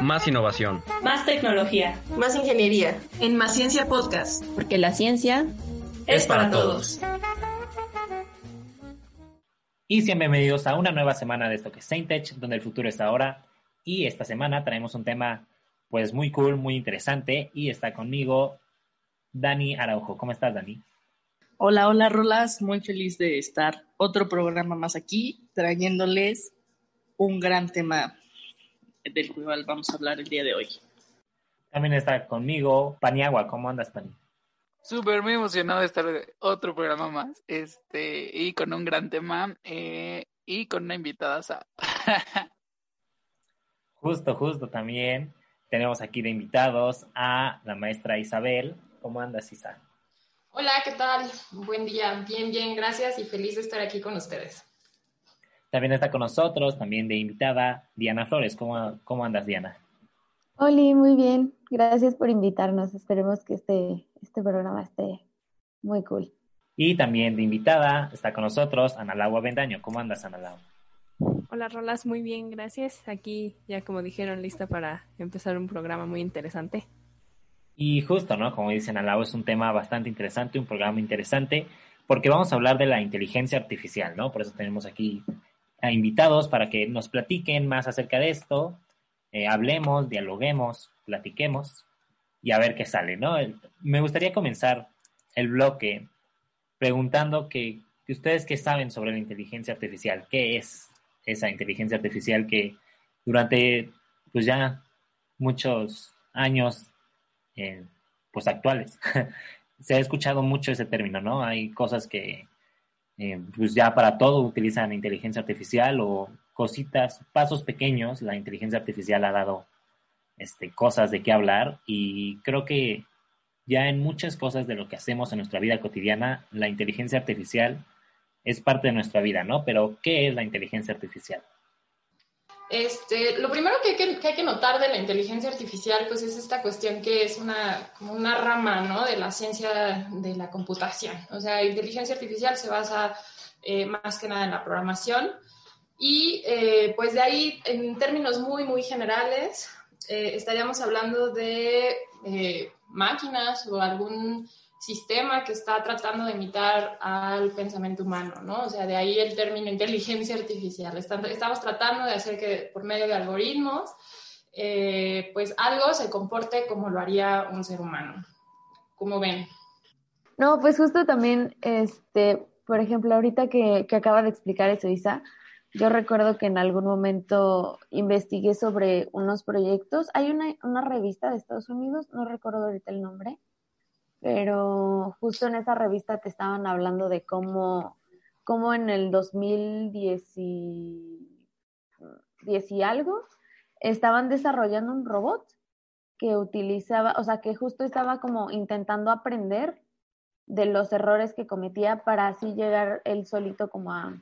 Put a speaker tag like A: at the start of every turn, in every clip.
A: Más innovación.
B: Más tecnología.
C: Más ingeniería.
B: En Más Ciencia Podcast.
D: Porque la ciencia
B: es, para, todos.
E: Y sean bienvenidos a una nueva semana de esto que es Saintech, donde el futuro está ahora. Y esta semana traemos un tema pues muy cool, muy interesante. Y está conmigo Dani Araujo. ¿Cómo estás, Dani?
F: Hola, hola, Rolas. Muy feliz de estar otro programa más aquí, trayéndoles un gran tema del cual vamos a hablar el día de hoy.
E: También está conmigo Paniagua. ¿Cómo andas, Pani?
G: Súper muy emocionado de estar otro programa más, este, y con un gran tema, eh, y con una invitada.
E: justo, justo también. Tenemos aquí de invitados a la maestra Isabel. ¿Cómo andas, Isa?
H: Hola, ¿qué tal? Buen día. Bien, bien, gracias y feliz de estar aquí con ustedes.
E: También está con nosotros, también de invitada, Diana Flores. ¿Cómo, cómo andas, Diana?
D: Hola, muy bien. Gracias por invitarnos. Esperemos que este, este programa esté muy cool.
E: Y también de invitada está con nosotros Ana Laura Bendaño. ¿Cómo andas, Ana Laura?
I: Hola, Rolas, muy bien, gracias. Aquí, ya como dijeron, lista para empezar un programa muy interesante.
E: Y justo, ¿no? Como dicen Ana es un tema bastante interesante, un programa interesante, porque vamos a hablar de la inteligencia artificial, ¿no? Por eso tenemos aquí a invitados para que nos platiquen más acerca de esto, eh, hablemos, dialoguemos, platiquemos y a ver qué sale, ¿no? me gustaría comenzar el bloque preguntando que, ustedes qué saben sobre la inteligencia artificial, qué es esa inteligencia artificial que durante pues ya muchos años eh, pues actuales se ha escuchado mucho ese término, ¿no? Hay cosas que eh, pues ya para todo utilizan inteligencia artificial o cositas, pasos pequeños, la inteligencia artificial ha dado este, cosas de qué hablar y creo que ya en muchas cosas de lo que hacemos en nuestra vida cotidiana, la inteligencia artificial es parte de nuestra vida, ¿no? Pero, ¿qué es la inteligencia artificial?
H: Este, lo primero que hay que, notar de la inteligencia artificial, pues es esta cuestión que es una, como una rama, ¿no? De la ciencia de la computación. O sea, inteligencia artificial se basa eh, más que nada en la programación. Y eh, pues de ahí, en términos muy, muy generales, eh, estaríamos hablando de máquinas o algún sistema que está tratando de imitar al pensamiento humano, ¿no? O sea, de ahí el término inteligencia artificial. Estamos tratando de hacer que por medio de algoritmos, eh, pues algo se comporte como lo haría un ser humano. ¿Cómo ven?
D: No, pues justo también, este, por ejemplo, ahorita que, que acaba de explicar eso, Isa, yo recuerdo que en algún momento investigué sobre unos proyectos. Hay una, una revista de Estados Unidos, no recuerdo ahorita el nombre, pero justo en esa revista te estaban hablando de cómo, cómo en el 2010 y, y algo estaban desarrollando un robot que utilizaba, o sea, que justo estaba como intentando aprender de los errores que cometía para así llegar él solito como a,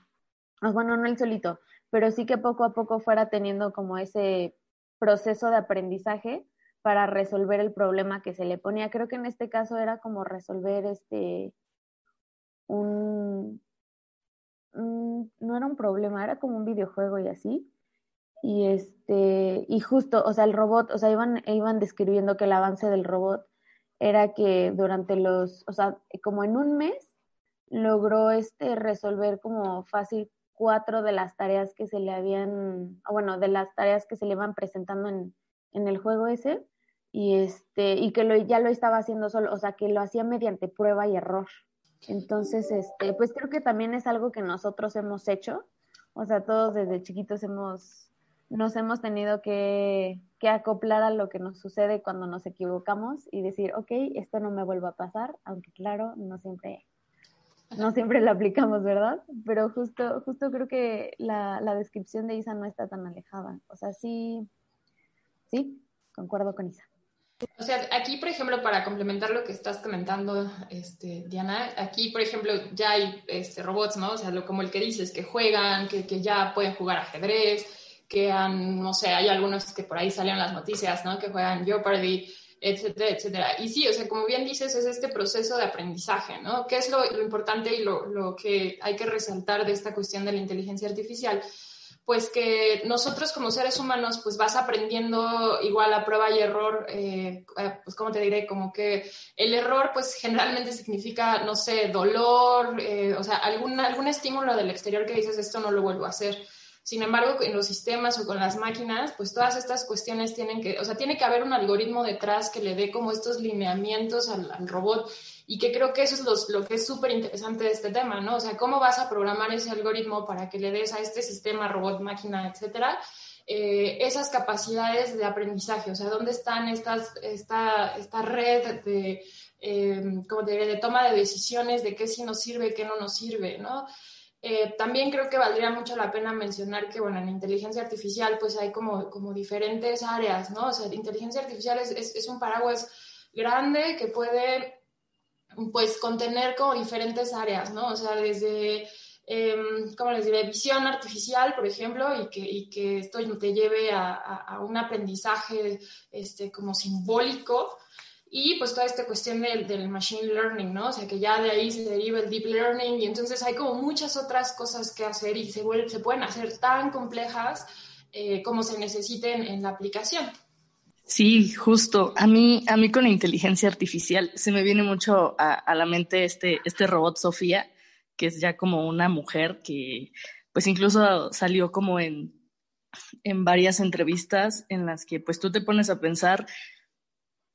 D: bueno, no él solito, pero sí que poco a poco fuera teniendo como ese proceso de aprendizaje para resolver el problema que se le ponía. Creo que en este caso era como resolver este un, no era un problema, era como un videojuego y así. Y este, y justo, o sea, el robot, o sea, iban, iban describiendo que el avance del robot era que durante los, o sea, como en un mes logró este resolver como fácil cuatro de las tareas que se le habían, bueno, de las tareas que se le iban presentando en, en el juego ese y este y que lo, ya lo estaba haciendo solo, o sea, que lo hacía mediante prueba y error. Entonces, este, pues creo que también es algo que nosotros hemos hecho, o sea, todos desde chiquitos hemos nos hemos tenido que, que acoplar a lo que nos sucede cuando nos equivocamos y decir, ok, esto no me vuelva a pasar, aunque claro, no siempre, no siempre lo aplicamos, ¿verdad? Pero justo, justo creo que la, la descripción de Isa no está tan alejada. O sea, sí, Sí, concuerdo con Isa.
H: O sea, aquí, por ejemplo, para complementar lo que estás comentando, este, Diana, aquí, por ejemplo, ya hay este, robots, ¿no? O sea, lo, como el que dices, que juegan, que, que, ya pueden jugar ajedrez, que han, no sé, hay algunos que por ahí salen las noticias, ¿no? Que juegan Jeopardy, etcétera, etcétera. Y sí, o sea, como bien dices, es este proceso de aprendizaje, ¿no? ¿Qué es lo, lo importante y lo, lo que hay que resaltar de esta cuestión de la inteligencia artificial? Pues que nosotros como seres humanos pues vas aprendiendo igual a prueba y error, eh, eh, pues como te diré, como que el error pues generalmente significa, no sé, dolor, eh, o sea, algún, algún estímulo del exterior que dices esto no lo vuelvo a hacer. Sin embargo, en los sistemas o con las máquinas, pues todas estas cuestiones tienen que, o sea, tiene que haber un algoritmo detrás que le dé como estos lineamientos al, al robot y que creo que eso es lo que es súper interesante de este tema, ¿no? O sea, cómo vas a programar ese algoritmo para que le des a este sistema, robot, máquina, etcétera, eh, esas capacidades de aprendizaje, o sea, dónde están estas, esta, esta red de, eh, como diré, de toma de decisiones, de qué sí nos sirve, qué no nos sirve, ¿no? Eh, también creo que valdría mucho la pena mencionar que, bueno, en inteligencia artificial pues hay como, como diferentes áreas, ¿no? O sea, inteligencia artificial es, es, es un paraguas grande que puede pues contener como diferentes áreas, ¿no? O sea, desde, eh, ¿cómo les diré? Visión artificial, por ejemplo, y que, y que esto te lleve a, un aprendizaje este, como simbólico. Y pues toda esta cuestión del, del, machine learning, ¿no? O sea, que ya de ahí se deriva el deep learning y entonces hay como muchas otras cosas que hacer y se, se pueden hacer tan complejas eh, como se necesiten en la aplicación.
F: Sí, justo. A mí, a mí con la inteligencia artificial se me viene mucho a, a, la mente este, este robot Sofía, que es ya como una mujer que, pues incluso salió como en, en varias entrevistas en las que pues tú te pones a pensar,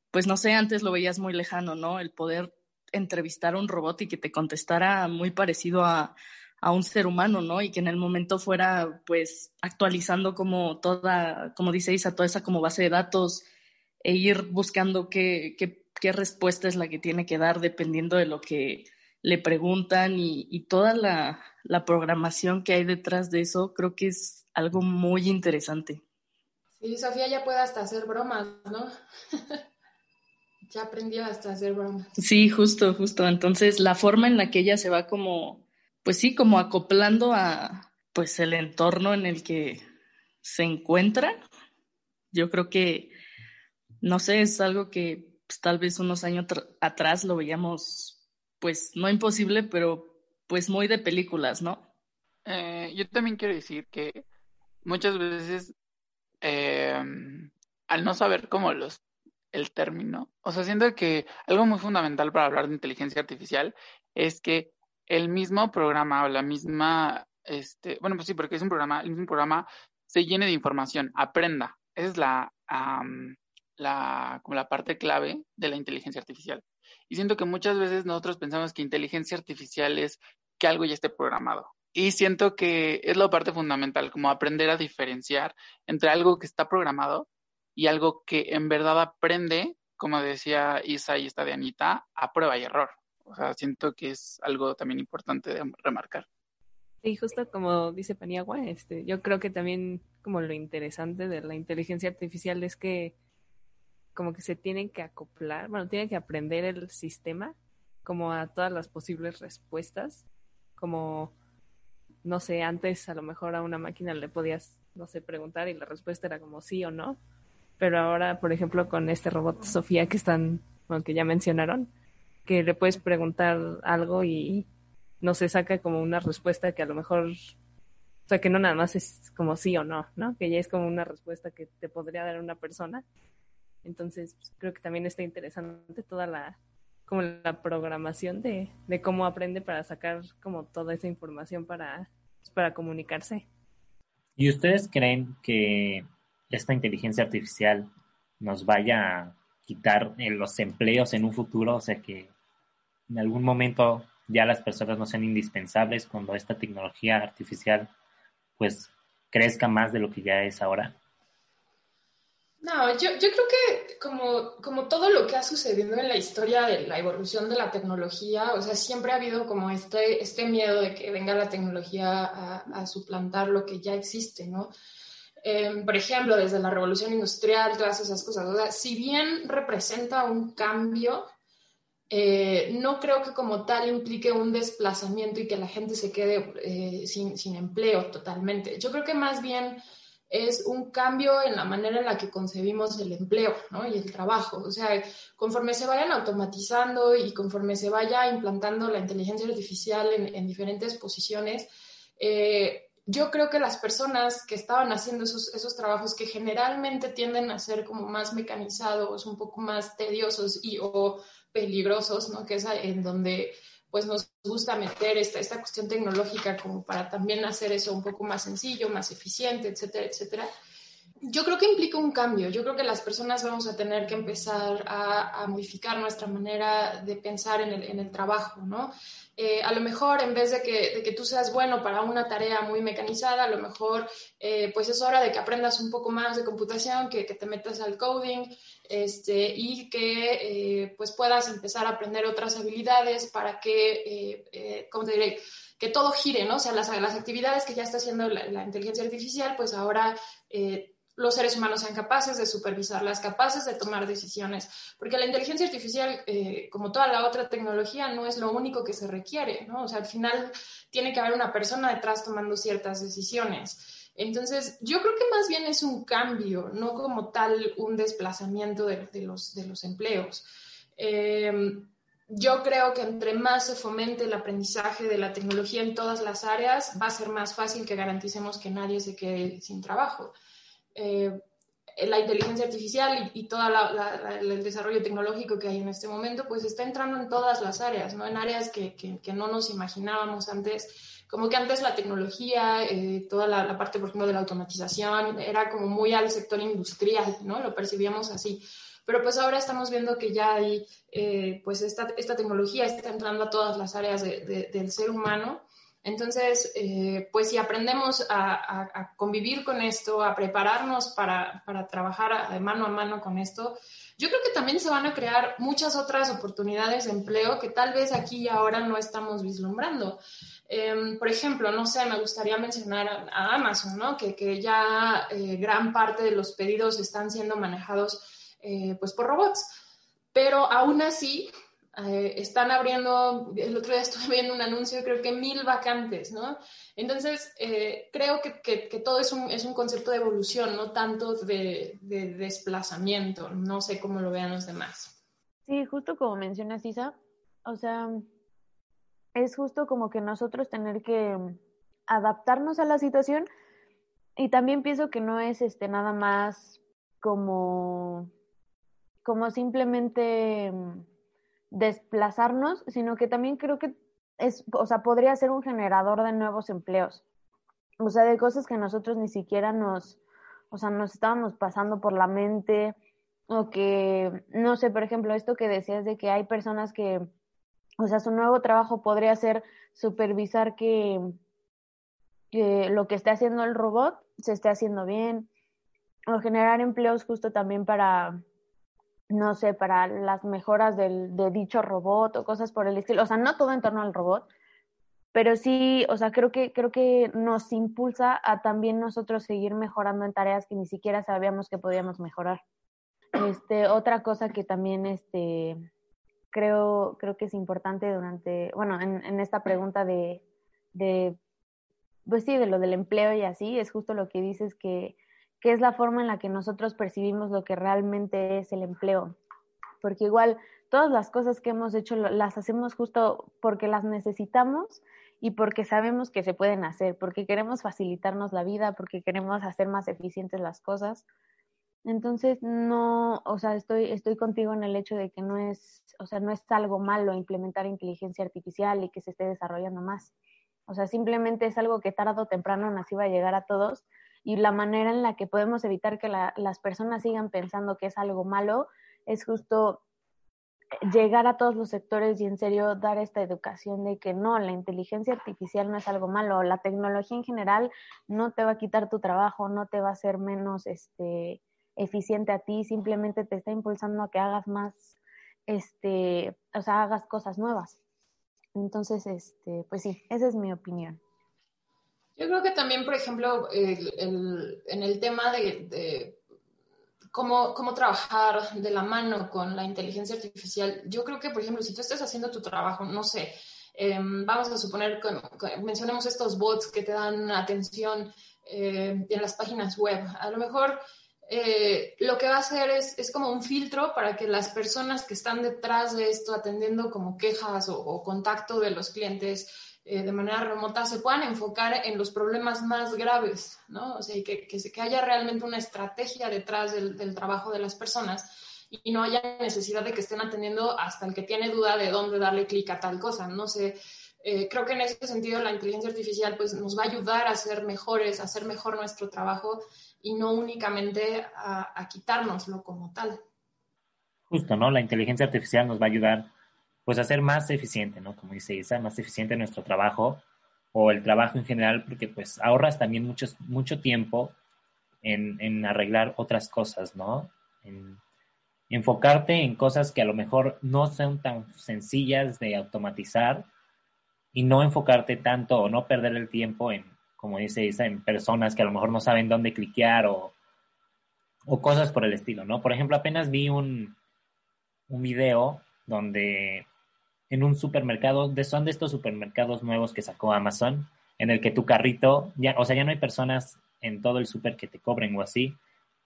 F: pues no sé, antes lo veías muy lejano, ¿no? El poder entrevistar a un robot y que te contestara muy parecido a, a un ser humano, ¿no? Y que en el momento fuera, pues, actualizando como toda, como dice Isa, toda esa como base de datos e ir buscando qué, qué, qué respuesta es la que tiene que dar dependiendo de lo que le preguntan y, y toda la, la, programación que hay detrás de eso, creo que es algo muy interesante.
H: Sí, Sofía ya puede hasta hacer bromas, ¿no? ya aprendió hasta hacer bromas.
F: Sí, justo, justo. Entonces, la forma en la que ella se va como pues sí, como acoplando a pues el entorno en el que se encuentra. Yo creo que, no sé, es algo que pues, tal vez unos años atrás lo veíamos, pues no imposible, pero pues muy de películas, ¿no?
G: Eh, yo también quiero decir que muchas veces, eh, al no saber cómo los el término, o sea, siento que algo muy fundamental para hablar de inteligencia artificial es que el mismo programa o la misma, este, bueno, pues sí, porque es un programa, el mismo programa se llene de información, aprenda. Esa es la, la, como la parte clave de la inteligencia artificial. Y siento que muchas veces nosotros pensamos que inteligencia artificial es que algo ya esté programado. Y siento que es la parte fundamental, como aprender a diferenciar entre algo que está programado y algo que en verdad aprende, como decía Isa y esta de Anita, a prueba y error. O sea, siento que es algo también importante de remarcar.
I: Sí, justo como dice Paniagua, este, yo creo que también como lo interesante de la inteligencia artificial es que como que se tienen que acoplar, bueno, tienen que aprender el sistema como a todas las posibles respuestas, como, no sé, antes a lo mejor a una máquina le podías, no sé, preguntar y la respuesta era como sí o no, pero ahora, por ejemplo, con este robot Sofía que están, bueno, que ya mencionaron, que le puedes preguntar algo y no se saca como una respuesta que a lo mejor, o sea, que no nada más es como sí o no, ¿no? Que ya es como una respuesta que te podría dar una persona. Entonces, pues, creo que también está interesante toda la, como la programación de, de cómo aprende para sacar como toda esa información para, pues, para comunicarse.
E: ¿Y ustedes creen que esta inteligencia artificial nos vaya a quitar los empleos en un futuro? O sea, que en algún momento ya las personas no sean indispensables cuando esta tecnología artificial pues crezca más de lo que ya es ahora?
H: No, yo, yo creo que como, como todo lo que ha sucedido en la historia de la evolución de la tecnología, o sea, siempre ha habido como este, este miedo de que venga la tecnología a, suplantar lo que ya existe, ¿no? Eh, por ejemplo, desde la revolución industrial, todas esas cosas. Si bien representa un cambio, eh, no creo que como tal implique un desplazamiento y que la gente se quede eh, sin, sin, empleo totalmente. Yo creo que más bien es un cambio en la manera en la que concebimos el empleo ¿no? y el trabajo. O sea, conforme se vayan automatizando y conforme se vaya implantando la inteligencia artificial en, en diferentes posiciones, eh, yo creo que las personas que estaban haciendo esos, esos trabajos que generalmente tienden a ser como más mecanizados, un poco más tediosos y o peligrosos, ¿no? Que es en donde pues nos gusta meter esta, esta cuestión tecnológica como para también hacer eso un poco más sencillo, más eficiente, etcétera, etcétera. Yo creo que implica un cambio. Yo creo que las personas vamos a tener que empezar a, modificar nuestra manera de pensar en el, trabajo, ¿no? Eh, a lo mejor en vez de que, de tú seas bueno para una tarea muy mecanizada, a lo mejor eh, pues es hora de que aprendas un poco más de computación, que, te metas al coding este, y que eh, pues puedas empezar a aprender otras habilidades para que, ¿cómo te diré? Que todo gire, ¿no? O sea, las, actividades que ya está haciendo la inteligencia artificial, pues ahora los seres humanos sean capaces de supervisarlas, capaces de tomar decisiones, porque la inteligencia artificial, eh, como toda la otra tecnología, no es lo único que se requiere, ¿no? O sea, al final tiene que haber una persona detrás tomando ciertas decisiones. Entonces, yo creo que más bien es un cambio, no como tal un desplazamiento de, los, de los empleos. Em, yo creo que entre más se fomente el aprendizaje de la tecnología en todas las áreas, va a ser más fácil que garanticemos que nadie se quede sin trabajo. Eh, la inteligencia artificial y, todo el desarrollo tecnológico que hay en este momento, pues está entrando en todas las áreas, ¿no? En áreas que, que, no nos imaginábamos antes. Como que antes la tecnología, eh, toda la, parte, por ejemplo, de la automatización, era como muy al sector industrial, ¿no? Lo percibíamos así. Pero pues ahora estamos viendo que ya hay, eh, pues esta, esta, tecnología está entrando a todas las áreas del ser humano entonces, eh, pues si aprendemos a, convivir con esto, a prepararnos para, trabajar de mano a mano con esto, yo creo que también se van a crear muchas otras oportunidades de empleo que tal vez aquí y ahora no estamos vislumbrando. Em, por ejemplo, no sé, me gustaría mencionar a, Amazon, ¿no? Que, ya eh, gran parte de los pedidos están siendo manejados eh, pues por robots. Pero aún así, eh, están abriendo, el otro día estuve viendo un anuncio, creo que mil vacantes, ¿no? Entonces, eh, creo que, que, todo es un, es un, concepto de evolución, no tanto de, de, desplazamiento. No sé cómo lo vean los demás.
D: Sí, justo como mencionas, Isa, o sea, es justo como que nosotros tener que adaptarnos a la situación y también pienso que no es este nada más como como simplemente desplazarnos, sino que también creo que es, o sea, podría ser un generador de nuevos empleos. O sea, de cosas que nosotros ni siquiera nos, o sea, nos estábamos pasando por la mente, o que, no sé, por ejemplo, esto que decías de que hay personas que, o sea, su nuevo trabajo podría ser supervisar que, que lo que esté haciendo el robot se esté haciendo bien, o generar empleos justo también para, no sé, para las mejoras del, de dicho robot o cosas por el estilo. O sea, no todo en torno al robot, pero sí, o sea, creo que, creo que nos impulsa a también nosotros seguir mejorando en tareas que ni siquiera sabíamos que podíamos mejorar. Este, otra cosa que también este, creo, creo que es importante durante, bueno, en, en esta pregunta de, de, pues sí, de lo del empleo y así, es justo lo que dices que que es la forma en la que nosotros percibimos lo que realmente es el empleo. Porque igual todas las cosas que hemos hecho las hacemos justo porque las necesitamos y porque sabemos que se pueden hacer, porque queremos facilitarnos la vida, porque queremos hacer más eficientes las cosas. Entonces, no, o sea, estoy, estoy contigo en el hecho de que no es, o sea, no es algo malo implementar inteligencia artificial y que se esté desarrollando más. O sea, simplemente es algo que tarde o temprano nos iba a llegar a todos y la manera en la que podemos evitar que las personas sigan pensando que es algo malo es justo llegar a todos los sectores y en serio dar esta educación de que no, la inteligencia artificial no es algo malo, la tecnología en general no te va a quitar tu trabajo, no te va a hacer menos este eficiente a ti, simplemente te está impulsando a que hagas más este, o sea, hagas cosas nuevas. Entonces, este, pues sí, esa es mi opinión.
H: Yo creo que también, por ejemplo, en el tema de, cómo, trabajar de la mano con la inteligencia artificial, yo creo que, por ejemplo, si tú estás haciendo tu trabajo, no sé, em, vamos a suponer, que mencionemos estos bots que te dan atención eh, en las páginas web, a lo mejor... Eh, lo que va a hacer es, es, como un filtro para que las personas que están detrás de esto atendiendo como quejas o contacto de los clientes de manera remota se puedan enfocar en los problemas más graves, ¿no? O sea, que, que, que haya realmente una estrategia detrás del, del trabajo de las personas y no haya necesidad de que estén atendiendo hasta el que tiene duda de dónde darle clic a tal cosa. No sé, eh, creo que en ese sentido la inteligencia artificial pues, nos va a ayudar a ser mejores, a hacer mejor nuestro trabajo y no únicamente a quitárnoslo como tal.
E: Justo, ¿no? La inteligencia artificial nos va a ayudar pues a ser más eficiente, ¿no? Como dice Isa, más eficiente nuestro trabajo o el trabajo en general, porque pues ahorras también mucho, mucho tiempo en, en arreglar otras cosas, ¿no? En, enfocarte en cosas que a lo mejor no son tan sencillas de automatizar y no enfocarte tanto o no perder el tiempo en, como dice Isa, en personas que a lo mejor no saben dónde cliquear o, o cosas por el estilo, ¿no? Por ejemplo, apenas vi un, un video donde en un supermercado, de, son de estos supermercados nuevos que sacó Amazon, en el que tu carrito, ya, o sea, ya no hay personas en todo el super que te cobren o así,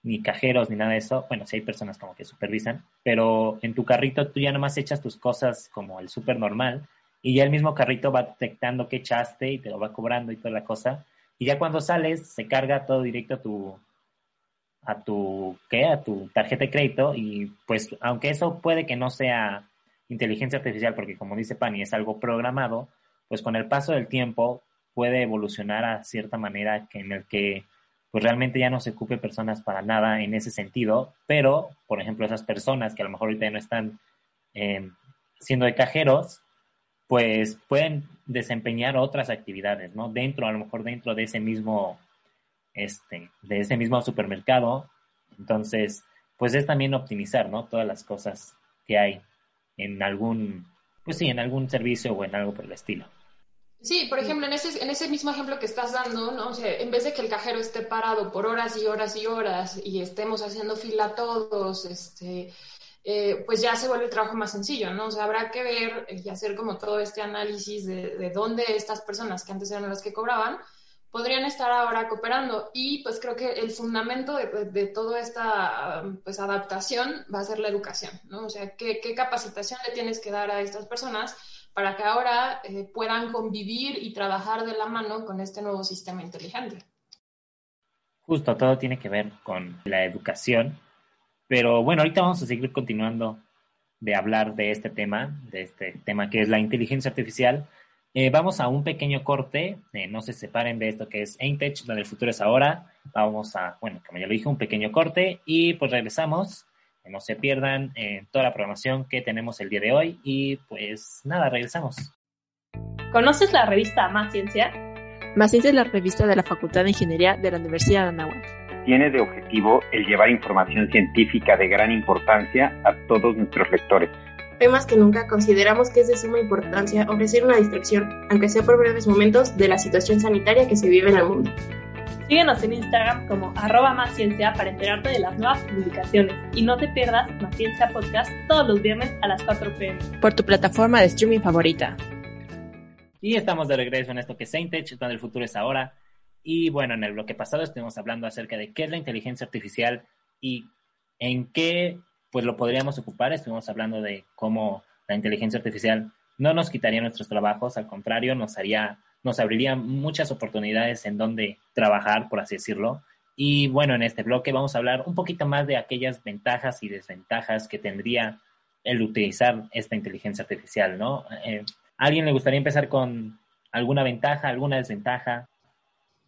E: ni cajeros, ni nada de eso. Bueno, sí hay personas como que supervisan, pero en tu carrito tú ya nomás echas tus cosas como el súper normal y ya el mismo carrito va detectando qué echaste y te lo va cobrando y toda la cosa. Y ya cuando sales se carga todo directo a tu a tu ¿qué? a tu tarjeta de crédito y pues aunque eso puede que no sea inteligencia artificial porque como dice Pani es algo programado, pues con el paso del tiempo puede evolucionar a cierta manera que en el que pues realmente ya no se ocupe personas para nada en ese sentido, pero, por ejemplo, esas personas que a lo mejor ahorita ya no están eh, siendo de cajeros, pues pueden desempeñar otras actividades, ¿no? Dentro, a lo mejor dentro de ese mismo, este, de ese mismo supermercado. Entonces, pues es también optimizar, ¿no? Todas las cosas que hay en algún, pues sí, en algún servicio o en algo por el estilo.
H: Sí, por ejemplo, en ese, en ese mismo ejemplo que estás dando, ¿no? O sea, en vez de que el cajero esté parado por horas y horas y horas y estemos haciendo fila todos, este, eh, pues ya se vuelve el trabajo más sencillo, ¿no? O sea, habrá que ver y hacer como todo este análisis de, de dónde estas personas que antes eran las que cobraban podrían estar ahora cooperando. Y pues creo que el fundamento de, de, toda esta pues, adaptación va a ser la educación, ¿no? O sea, ¿qué, qué capacitación le tienes que dar a estas personas? para que ahora eh, puedan convivir y trabajar de la mano con este nuevo sistema inteligente.
E: Justo, todo tiene que ver con la educación, pero bueno, ahorita vamos a seguir continuando de hablar de este tema, de este tema que es la inteligencia artificial. Eh, vamos a un pequeño corte, eh, no se separen de esto que es Aintech, donde el futuro es ahora. Vamos a, bueno, como ya lo dije, un pequeño corte y pues regresamos no se pierdan eh, toda la programación que tenemos el día de hoy y pues nada, regresamos.
B: ¿Conoces la revista Más Ciencia?
A: Más Ciencia es la revista de la Facultad de Ingeniería de la Universidad de Anáhuac.
C: Tiene de objetivo el llevar información científica de gran importancia a todos nuestros lectores.
J: Hoy más que nunca consideramos que es de suma importancia ofrecer una distracción, aunque sea por breves momentos, de la situación sanitaria que se vive en el mundo.
B: Síguenos en Instagram como arroba más ciencia para enterarte de las nuevas publicaciones y no te pierdas Más Ciencia Podcast todos los viernes a las 4 pm.
A: Por tu plataforma de streaming favorita.
E: Y estamos de regreso en esto que es Saintech, donde el futuro es ahora. Y bueno, en el bloque pasado estuvimos hablando acerca de qué es la inteligencia artificial y en qué pues lo podríamos ocupar. Estuvimos hablando de cómo la inteligencia artificial no nos quitaría nuestros trabajos, al contrario, nos haría nos abriría muchas oportunidades en donde trabajar, por así decirlo. Y bueno, en este bloque vamos a hablar un poquito más de aquellas ventajas y desventajas que tendría el utilizar esta inteligencia artificial, ¿no? Eh, ¿Alguien le gustaría empezar con alguna ventaja, alguna desventaja?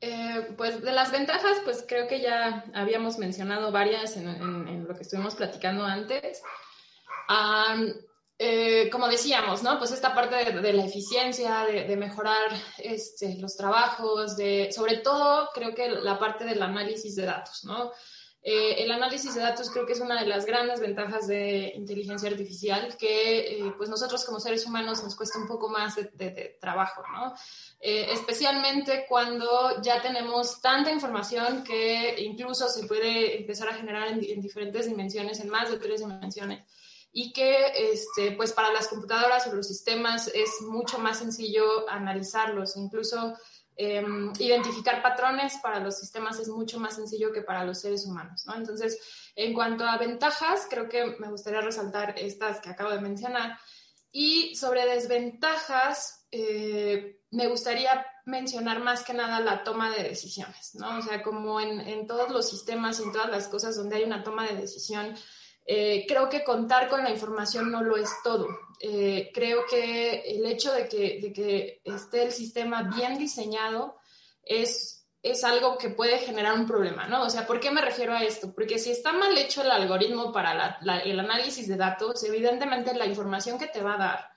H: Eh, pues de las ventajas, pues creo que ya habíamos mencionado varias en, lo que estuvimos platicando antes. Eh, como decíamos, ¿no? Pues esta parte de, la eficiencia, de, de mejorar este, los trabajos, de, sobre todo creo que la parte del análisis de datos, ¿no? Eh, el análisis de datos creo que es una de las grandes ventajas de inteligencia artificial que eh, pues nosotros como seres humanos nos cuesta un poco más de, trabajo, ¿no? Eh, especialmente cuando ya tenemos tanta información que incluso se puede empezar a generar en, en diferentes dimensiones, en más de tres dimensiones y que este, pues para las computadoras o los sistemas es mucho más sencillo analizarlos, incluso eh, identificar patrones para los sistemas es mucho más sencillo que para los seres humanos, ¿no? Entonces, en cuanto a ventajas, creo que me gustaría resaltar estas que acabo de mencionar. Y sobre desventajas, eh, me gustaría mencionar más que nada la toma de decisiones, ¿no? O sea, como en, en todos los sistemas en todas las cosas donde hay una toma de decisión, eh, creo que contar con la información no lo es todo. Eh, creo que el hecho de que, de que, esté el sistema bien diseñado es, es algo que puede generar un problema, ¿no? O sea, ¿por qué me refiero a esto? Porque si está mal hecho el algoritmo para el análisis de datos, evidentemente la información que te va a dar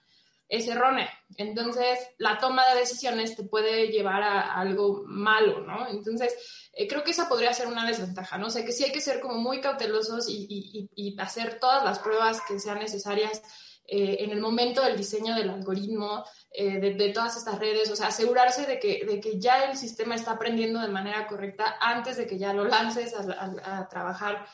H: es errónea. Entonces, la toma de decisiones te puede llevar a, algo malo, ¿no? Entonces, eh, creo que esa podría ser una desventaja, ¿no? O sea, que sí hay que ser como muy cautelosos y, hacer todas las pruebas que sean necesarias eh, en el momento del diseño del algoritmo, eh, de, todas estas redes, o sea, asegurarse de que, de que ya el sistema está aprendiendo de manera correcta antes de que ya lo lances a trabajar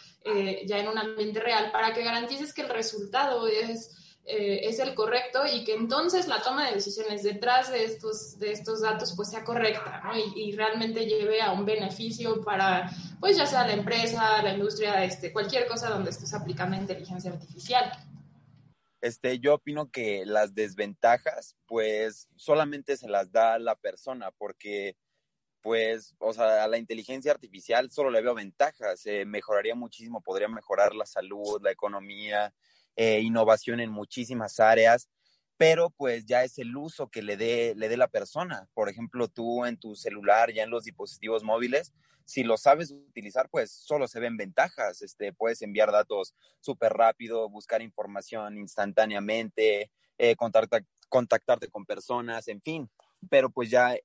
H: ya en un ambiente real para que garantices que el resultado es eh, es el correcto y que entonces la toma de decisiones detrás de estos, de estos datos pues sea correcta ¿no? y, realmente lleve a un beneficio para pues ya sea la empresa, la industria, este, cualquier cosa donde estés aplicando inteligencia artificial.
K: Este, yo opino que las desventajas pues solamente se las da la persona porque pues, o sea, a la inteligencia artificial solo le veo ventajas, eh, mejoraría muchísimo, podría mejorar la salud, la economía, eh, innovación en muchísimas áreas, pero pues ya es el uso que le dé, le dé la persona. Por ejemplo, tú en tu celular, ya en los dispositivos móviles, si lo sabes utilizar, pues solo se ven ventajas. Este, puedes enviar datos súper rápido, buscar información instantáneamente, eh, contactarte con personas, en fin. Pero pues ya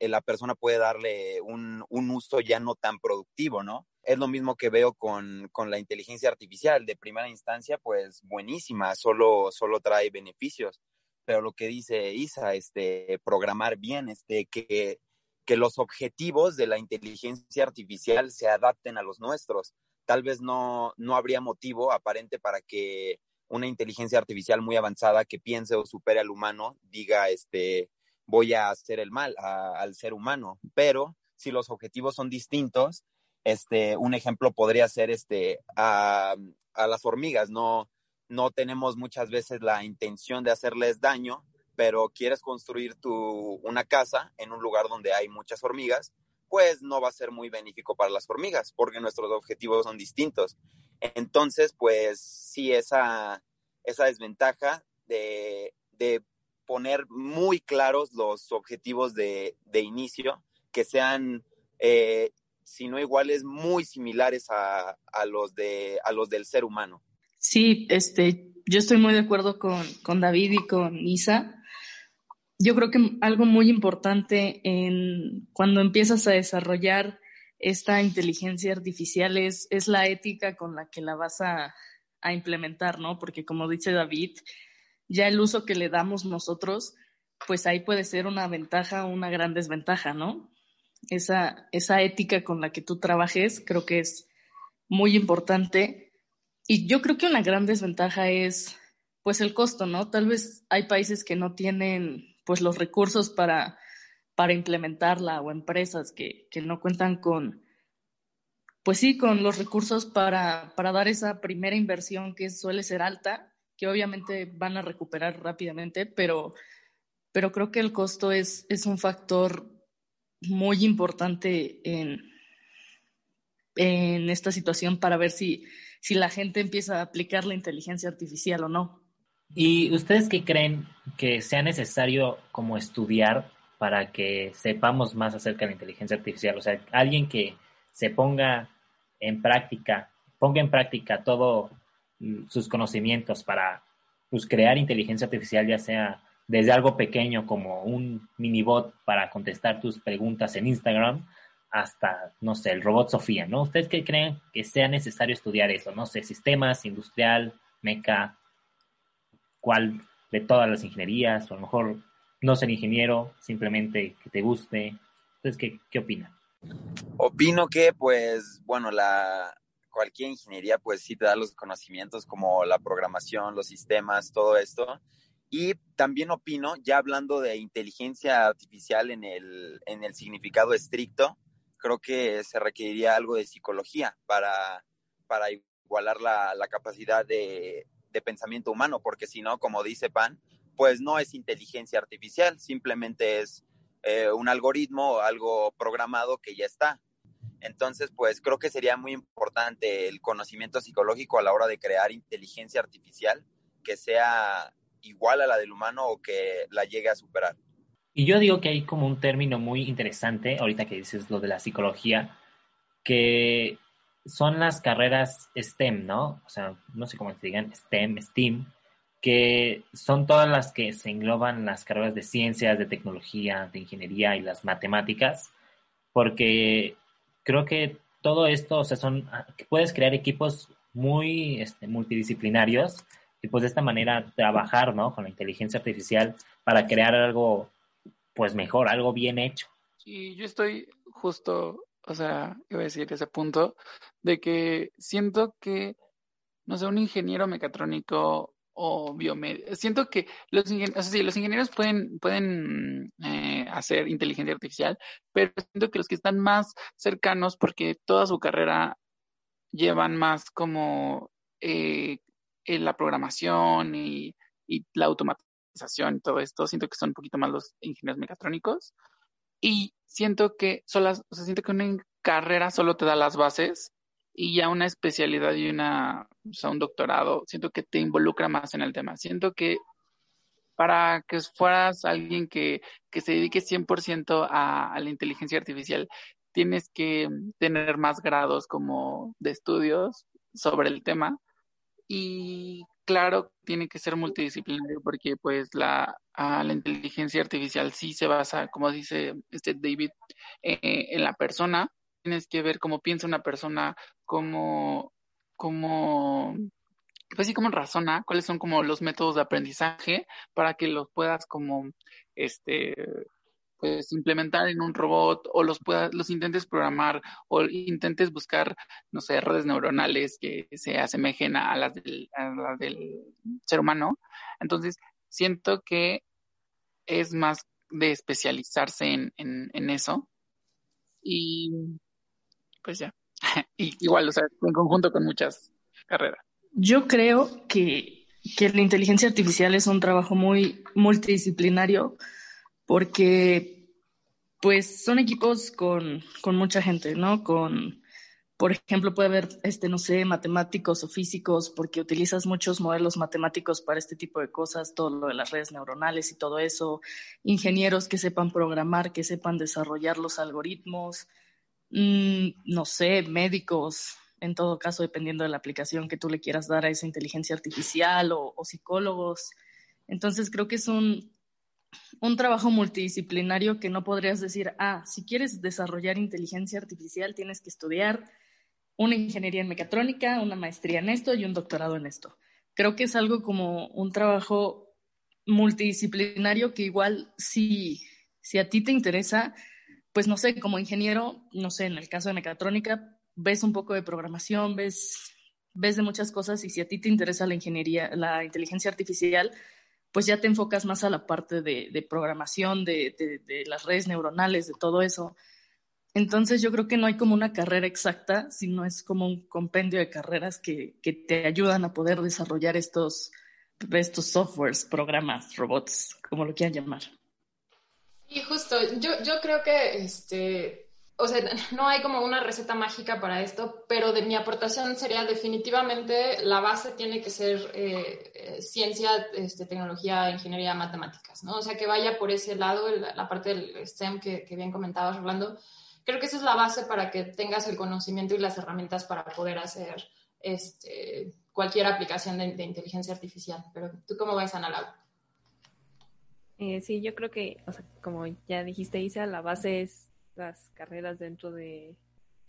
K: la persona puede darle un, un uso ya no tan productivo, ¿no? Es lo mismo que veo con, la inteligencia artificial. De primera instancia, pues buenísima, solo, solo trae beneficios. Pero lo que dice Isa, este, programar bien, este, que, que los objetivos de la inteligencia artificial se adapten a los nuestros. Tal vez no, no habría motivo aparente para que una inteligencia artificial muy avanzada que piense o supere al humano diga, este, voy a hacer el mal al ser humano. Pero si los objetivos son distintos, este, un ejemplo podría ser este, a, las hormigas. No, no tenemos muchas veces la intención de hacerles daño, pero quieres construir tu, una casa en un lugar donde hay muchas hormigas, pues no va a ser muy benéfico para las hormigas, porque nuestros objetivos son distintos. Entonces, pues sí, esa, esa desventaja de, de poner muy claros los objetivos de, de inicio, que sean eh, sino iguales, muy similares a, los, de, a los del ser humano.
F: Sí, este, yo estoy muy de acuerdo con, con David y con Isa. Yo creo que algo muy importante en cuando empiezas a desarrollar esta inteligencia artificial es, es la ética con la que la vas a, a implementar, ¿no? Porque como dice David, ya el uso que le damos nosotros, pues ahí puede ser una ventaja o una gran desventaja, ¿no? Esa, esa ética con la que tú trabajes, creo que es muy importante. Y yo creo que una gran desventaja es pues el costo, ¿no? Tal vez hay países que no tienen pues los recursos para, para implementarla o empresas que, que no cuentan con, pues sí, con los recursos para, para dar esa primera inversión que suele ser alta, que obviamente van a recuperar rápidamente, pero, pero creo que el costo es, es un factor muy importante en, en esta situación para ver si, si la gente empieza a aplicar la inteligencia artificial o no.
E: ¿Y ustedes qué creen que sea necesario como estudiar para que sepamos más acerca de la inteligencia artificial? O sea, alguien que se ponga en práctica, ponga en práctica todos sus conocimientos para pues, crear inteligencia artificial, ya sea desde algo pequeño como un mini bot para contestar tus preguntas en Instagram hasta, no sé, el robot Sofía, ¿no? ¿Ustedes qué creen que sea necesario estudiar eso? No sé, sistemas, industrial, meca, cuál de todas las ingenierías, o a lo mejor no ser ingeniero, simplemente que te guste. Entonces, ¿qué, qué opinan?
K: Opino que, pues, bueno, la, cualquier ingeniería, pues sí te da los conocimientos como la programación, los sistemas, todo esto, y también opino, ya hablando de inteligencia artificial en el, en el significado estricto, creo que se requeriría algo de psicología para, para igualar la, la capacidad de, de, pensamiento humano, porque si no, como dice Pan, pues no es inteligencia artificial, simplemente es eh, un algoritmo, algo programado que ya está. Entonces, pues creo que sería muy importante el conocimiento psicológico a la hora de crear inteligencia artificial que sea igual a la del humano o que la llegue a superar.
E: Y yo digo que hay como un término muy interesante, ahorita que dices lo de la psicología, que son las carreras STEM, ¿no? O sea, no sé cómo se digan, STEM, STEAM, que son todas las que se engloban las carreras de ciencias, de tecnología, de ingeniería y las matemáticas, porque creo que todo esto, o sea, son, puedes crear equipos muy este, multidisciplinarios y pues de esta manera trabajar, ¿no? Con la inteligencia artificial para crear algo, pues mejor, algo bien hecho.
G: Sí, yo estoy justo, o sea, iba a decir ese punto de que siento que, no sé, un ingeniero mecatrónico o biomédico, siento que los ingenieros, o sea, sí, los ingenieros pueden, pueden eh, hacer inteligencia artificial, pero siento que los que están más cercanos, porque toda su carrera llevan más como eh, en la programación y, y, la automatización y todo esto, siento que son un poquito más los ingenieros mecatrónicos. Y siento que, solas, o sea, siento que una carrera solo te da las bases y ya una especialidad y una, o sea, un doctorado, siento que te involucra más en el tema. Siento que para que fueras alguien que, que se dedique 100% a, a la inteligencia artificial, tienes que tener más grados como de estudios sobre el tema y claro, tiene que ser multidisciplinario porque pues la, ah, la inteligencia artificial sí se basa, como dice este David, eh, en la persona. Tienes que ver cómo piensa una persona, cómo, cómo, pues sí, cómo razona, cuáles son como los métodos de aprendizaje para que los puedas como, este, pues implementar en un robot o los puedas, los intentes programar o intentes buscar, no sé, redes neuronales que se asemejen a las del, del ser humano. Entonces, siento que es más de especializarse en, en, eso. Y pues ya. y, igual, o sea, en conjunto con muchas carreras.
F: Yo creo que, que la inteligencia artificial es un trabajo muy multidisciplinario porque pues son equipos con, con mucha gente, ¿no? Con, por ejemplo, puede haber, este, no sé, matemáticos o físicos, porque utilizas muchos modelos matemáticos para este tipo de cosas, todo lo de las redes neuronales y todo eso, ingenieros que sepan programar, que sepan desarrollar los algoritmos, mmm, no sé, médicos, en todo caso, dependiendo de la aplicación que tú le quieras dar a esa inteligencia artificial o, o psicólogos. Entonces, creo que es un, un trabajo multidisciplinario que no podrías decir, ah, si quieres desarrollar inteligencia artificial tienes que estudiar una ingeniería en mecatrónica, una maestría en esto y un doctorado en esto. Creo que es algo como un trabajo multidisciplinario que igual si, si a ti te interesa, pues no sé, como ingeniero, no sé, en el caso de mecatrónica, ves un poco de programación, ves, ves de muchas cosas y si a ti te interesa la ingeniería, la inteligencia artificial, pues ya te enfocas más a la parte de, programación, de, las redes neuronales, de todo eso. Entonces yo creo que no hay como una carrera exacta, sino es como un compendio de carreras que, te ayudan a poder desarrollar estos, estos softwares, programas, robots, como lo quieran llamar.
H: Y justo, yo, yo creo que este, o sea, no hay como una receta mágica para esto, pero de mi aportación sería definitivamente la base tiene que ser eh, ciencia, este, tecnología, ingeniería, matemáticas, ¿no? O sea, que vaya por ese lado, la, parte del STEM que, bien comentabas, Rolando. Creo que esa es la base para que tengas el conocimiento y las herramientas para poder hacer este, cualquier aplicación de, inteligencia artificial. Pero tú cómo ves, Ana Laura?
I: Eh, sí, yo creo que, o sea, como ya dijiste, Isa, la base es las carreras dentro de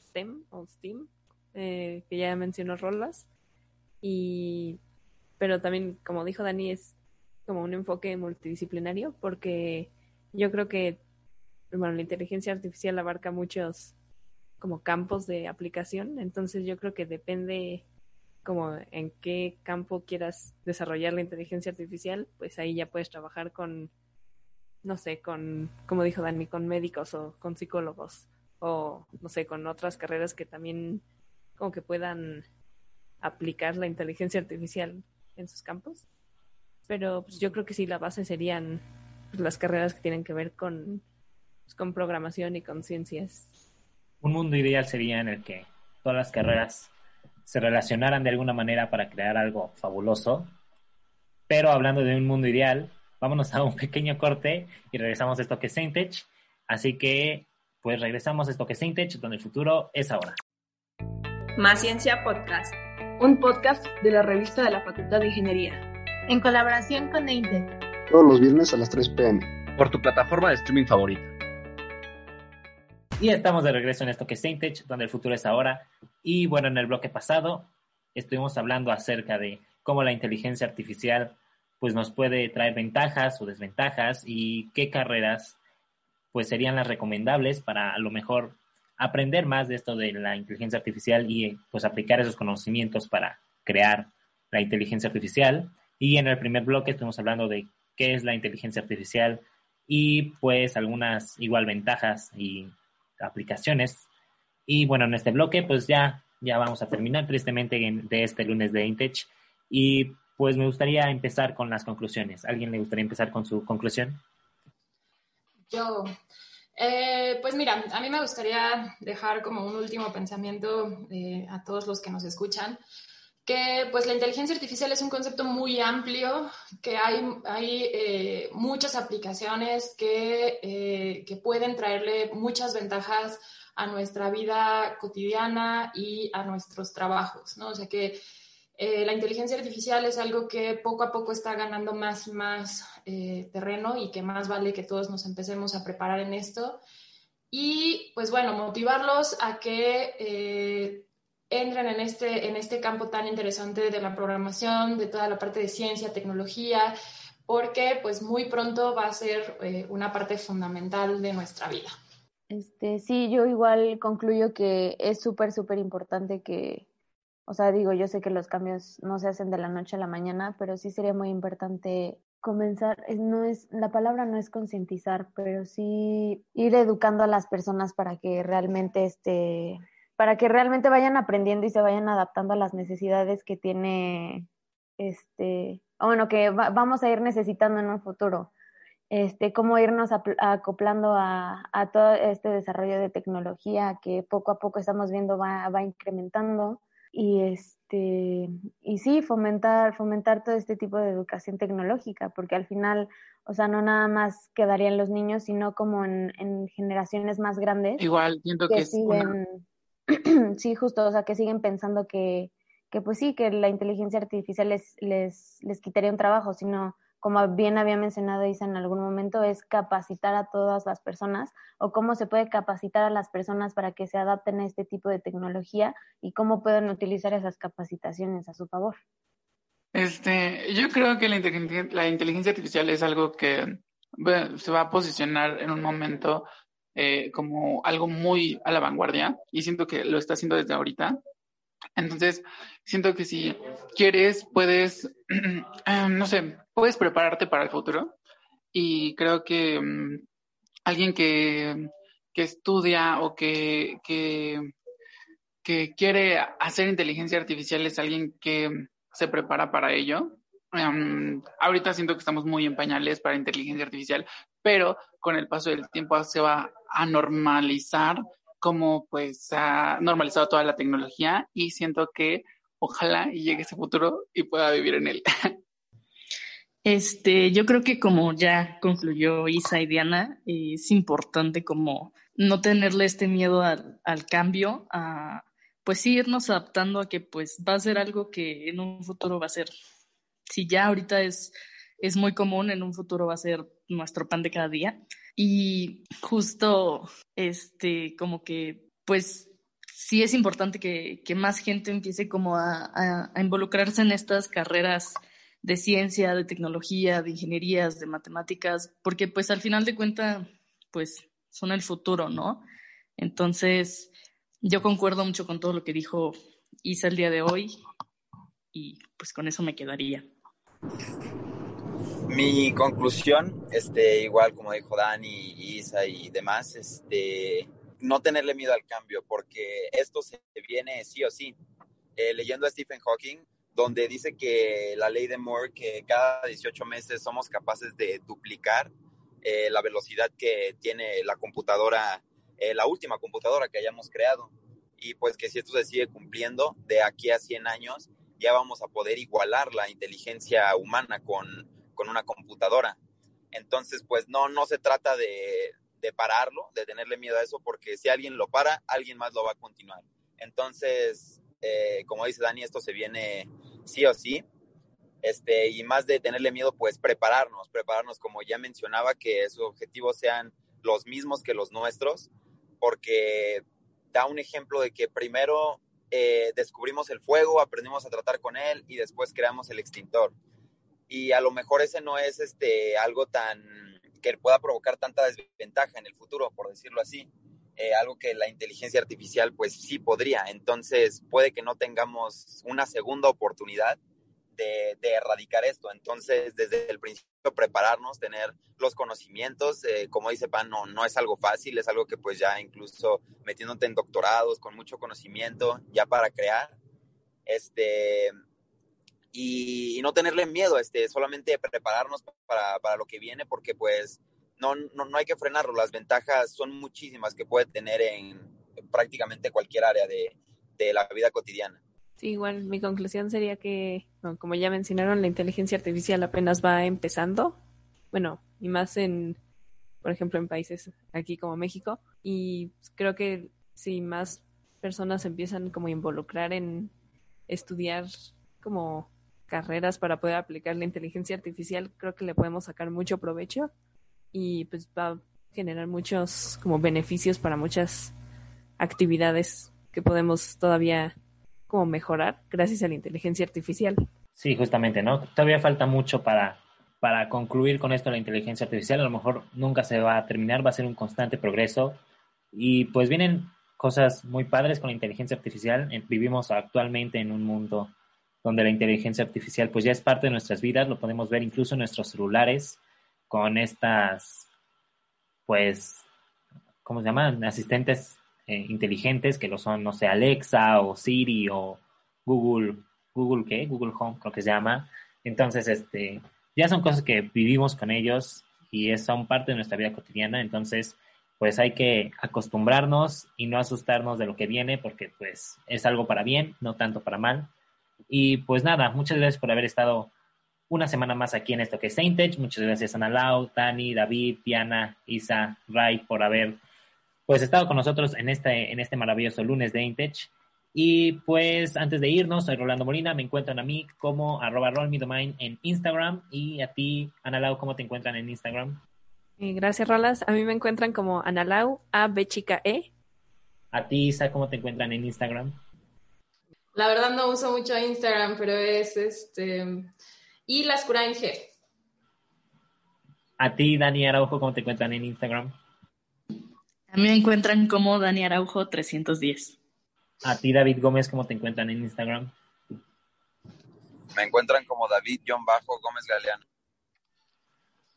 I: STEM o STEAM, eh, que ya mencionó Rolas. Y, pero también, como dijo Dani, es como un enfoque multidisciplinario porque yo creo que bueno, la inteligencia artificial abarca muchos como campos de aplicación, entonces yo creo que depende como en qué campo quieras desarrollar la inteligencia artificial, pues ahí ya puedes trabajar con no sé, con, como dijo Dani, con médicos o con psicólogos o, no sé, con otras carreras que también como que puedan aplicar la inteligencia artificial en sus campos. pero pues, yo creo que sí, la base serían pues, las carreras que tienen que ver con, pues, con programación y con ciencias.
E: Un mundo ideal sería en el que todas las carreras se relacionaran de alguna manera para crear algo fabuloso. Pero hablando de un mundo ideal, vámonos a un pequeño corte y regresamos a esto que es Saintech. Así que, pues regresamos a esto que es Saintech, donde el futuro es ahora.
B: Más Ciencia Podcast, un podcast de la revista de la Facultad de Ingeniería.
L: En colaboración con Eintech.
M: Todos los viernes a las 3 pm.
N: Por tu plataforma de streaming favorita.
E: Y estamos de regreso en esto que es Saintech, donde el futuro es ahora. Y bueno, en el bloque pasado estuvimos hablando acerca de cómo la inteligencia artificial pues nos puede traer ventajas o desventajas y qué carreras pues serían las recomendables para a lo mejor aprender más de esto de la inteligencia artificial y pues aplicar esos conocimientos para crear la inteligencia artificial. Y en el primer bloque estuvimos hablando de qué es la inteligencia artificial y pues algunas igual ventajas y aplicaciones. Y bueno, en este bloque pues ya, ya vamos a terminar tristemente de este lunes de Intech y pues me gustaría empezar con las conclusiones. ¿Alguien le gustaría empezar con su conclusión?
H: Yo, eh, pues mira, a mí me gustaría dejar como un último pensamiento eh, a todos los que nos escuchan, que pues la inteligencia artificial es un concepto muy amplio, que hay, hay eh, muchas aplicaciones que, que pueden traerle muchas ventajas a nuestra vida cotidiana y a nuestros trabajos, ¿no? O sea que eh, la inteligencia artificial es algo que poco a poco está ganando más y más eh, terreno y que más vale que todos nos empecemos a preparar en esto. Y pues bueno, motivarlos a que eh, entren en este, en este campo tan interesante de la programación, de toda la parte de ciencia, tecnología, porque pues muy pronto va a ser una parte fundamental de nuestra vida.
D: Este, sí, yo igual concluyo que es súper, súper importante que, o sea, digo, yo sé que los cambios no se hacen de la noche a la mañana, pero sí sería muy importante comenzar, no es, la palabra no es concientizar, pero sí ir educando a las personas para que realmente este, para que realmente vayan aprendiendo y se vayan adaptando a las necesidades que tiene este, bueno, que vamos a ir necesitando en un futuro. Este, cómo irnos acoplando a, a, todo este desarrollo de tecnología que poco a poco estamos viendo va, va incrementando y este y sí fomentar fomentar todo este tipo de educación tecnológica porque al final o sea no nada más quedaría en los niños sino como en, en generaciones más grandes
G: igual siento que,
D: siguen sí justo o sea que siguen pensando que que pues sí que la inteligencia artificial les les les quitaría un trabajo sino como bien había mencionado Isa en algún momento, es capacitar a todas las personas o cómo se puede capacitar a las personas para que se adapten a este tipo de tecnología y cómo pueden utilizar esas capacitaciones a su favor.
G: Este, yo creo que la inteligencia, la inteligencia artificial es algo que se va a posicionar en un momento eh, como algo muy a la vanguardia y siento que lo está haciendo desde ahorita. Entonces, siento que si quieres, puedes, em, no sé, puedes prepararte para el futuro. Y creo que mm, alguien que, que, estudia o que, que, que, quiere hacer inteligencia artificial es alguien que se prepara para ello. Em, ahorita siento que estamos muy en pañales para inteligencia artificial, pero con el paso del tiempo se va a normalizar como pues ha normalizado toda la tecnología y siento que ojalá llegue ese futuro y pueda vivir en él.
F: Este, yo creo que como ya concluyó Isa y Diana, es importante como no tenerle este miedo al, al cambio, a pues sí irnos adaptando a que pues va a ser algo que en un futuro va a ser, si ya ahorita es, es muy común, en un futuro va a ser nuestro pan de cada día. Y justo, este, como que, pues sí es importante que, que más gente empiece como a, a, involucrarse en estas carreras de ciencia, de tecnología, de ingenierías, de matemáticas, porque pues al final de cuentas, pues son el futuro, ¿no? Entonces, yo concuerdo mucho con todo lo que dijo Isa el día de hoy y pues con eso me quedaría.
K: Mi conclusión, este, igual como dijo Dani, Isa y demás, este, no tenerle miedo al cambio, porque esto se viene sí o sí. Eh, leyendo a Stephen Hawking, donde dice que la ley de Moore, que cada 18 meses somos capaces de duplicar eh, la velocidad que tiene la computadora, eh, la última computadora que hayamos creado. Y pues que si esto se sigue cumpliendo, de aquí a 100 años ya vamos a poder igualar la inteligencia humana con, con una computadora. Entonces, pues no, no se trata de, de pararlo, de tenerle miedo a eso, porque si alguien lo para, alguien más lo va a continuar. Entonces, eh, como dice Dani, esto se viene sí o sí. Este, y más de tenerle miedo, pues prepararnos, prepararnos, como ya mencionaba, que sus objetivos sean los mismos que los nuestros, porque da un ejemplo de que primero eh, descubrimos el fuego, aprendimos a tratar con él y después creamos el extintor. Y a lo mejor ese no es este, algo tan que pueda provocar tanta desventaja en el futuro, por decirlo así. Eh, algo que la inteligencia artificial pues sí podría. Entonces puede que no tengamos una segunda oportunidad de, erradicar esto. Entonces desde el principio prepararnos, tener los conocimientos, eh, como dice Pan, no, no es algo fácil, es algo que pues ya incluso metiéndote en doctorados con mucho conocimiento ya para crear. Este, y, no tenerle miedo, este, solamente prepararnos para, para lo que viene, porque pues no, no, no hay que frenarlo. Las ventajas son muchísimas que puede tener en, prácticamente cualquier área de, de, la vida cotidiana.
I: Sí, igual mi conclusión sería que, como ya mencionaron, la inteligencia artificial apenas va empezando. Bueno, y más en, por ejemplo, en países aquí como México. Y creo que si más personas empiezan como a involucrar en estudiar como carreras para poder aplicar la inteligencia artificial, creo que le podemos sacar mucho provecho y pues va a generar muchos como beneficios para muchas actividades que podemos todavía como mejorar gracias a la inteligencia artificial.
E: Sí, justamente, ¿no? Todavía falta mucho para, para concluir con esto la inteligencia artificial. A lo mejor nunca se va a terminar, va a ser un constante progreso. Y pues vienen cosas muy padres con la inteligencia artificial. Vivimos actualmente en un mundo donde la inteligencia artificial pues ya es parte de nuestras vidas, lo podemos ver incluso en nuestros celulares, con estas, pues, ¿cómo se llaman? Asistentes eh, inteligentes que lo son, no sé, Alexa o Siri o Google, Google qué? Google Home creo que se llama. Entonces, este, ya son cosas que vivimos con ellos y son parte de nuestra vida cotidiana. Entonces, pues hay que acostumbrarnos y no asustarnos de lo que viene porque pues es algo para bien, no tanto para mal. Y pues nada, muchas gracias por haber estado una semana más aquí en esto que es Saintage. Muchas gracias Ana Lau, Tani, David, Diana, Isa, Ray por haber pues estado con nosotros en este, en este maravilloso lunes de Intech. Y pues antes de irnos, soy Rolando Molina, me encuentran a mí como arroba en Instagram y a ti, Ana Lau, ¿cómo te encuentran en Instagram?
I: Eh, gracias, Rolas. A mí me encuentran como Analau, A, B, chica, E.
E: A ti, Isa, ¿cómo te encuentran en Instagram?
H: La verdad no uso mucho Instagram, pero es este y las G.
E: A ti, Dani Araujo, ¿cómo te encuentran en Instagram?
F: A mí me encuentran como Dani Araujo 310.
E: A ti, David Gómez, ¿cómo te encuentran en Instagram?
K: Me encuentran como David-Gómez Galeano.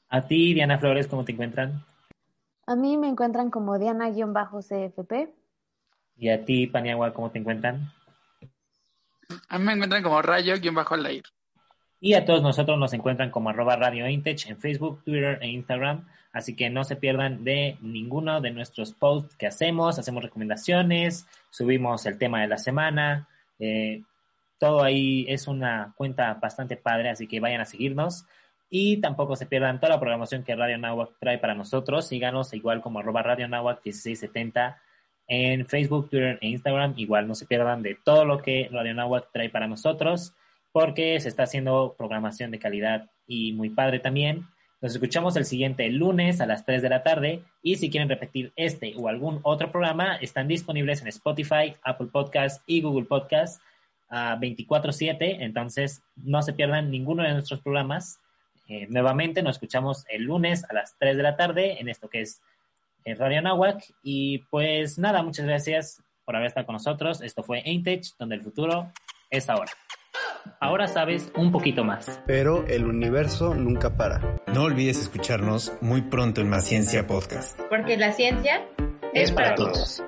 E: A ti, Diana Flores, ¿cómo te encuentran?
D: A mí me encuentran como Diana-CFP.
E: Y a ti, Paniagua, ¿cómo te encuentran?
G: A mí me encuentran como Rayo-Alair.
E: Y a todos nosotros nos encuentran como arroba Radio Intech en Facebook, Twitter e Instagram. Así que no se pierdan de ninguno de nuestros posts que hacemos. Hacemos recomendaciones, subimos el tema de la semana. Eh, todo ahí es una cuenta bastante padre, así que vayan a seguirnos. Y tampoco se pierdan toda la programación que Radio Nahuac trae para nosotros. Síganos igual como arroba Radio Nahuac 1670 en Facebook, Twitter e Instagram. Igual no se pierdan de todo lo que Radio Nahuac trae para nosotros porque se está haciendo programación de calidad y muy padre también. Nos escuchamos el siguiente lunes a las 3 de la tarde y si quieren repetir este o algún otro programa, están disponibles en Spotify, Apple Podcast y Google Podcast a 24/7, entonces no se pierdan ninguno de nuestros programas. Eh, nuevamente nos escuchamos el lunes a las 3 de la tarde en esto que es Radio Nahuac y pues nada, muchas gracias por haber estado con nosotros. Esto fue Aintech, donde el futuro es ahora. Ahora sabes un poquito más.
M: Pero el universo nunca para.
N: No olvides escucharnos muy pronto en Más Ciencia Podcast.
L: Porque la ciencia es, para, todos.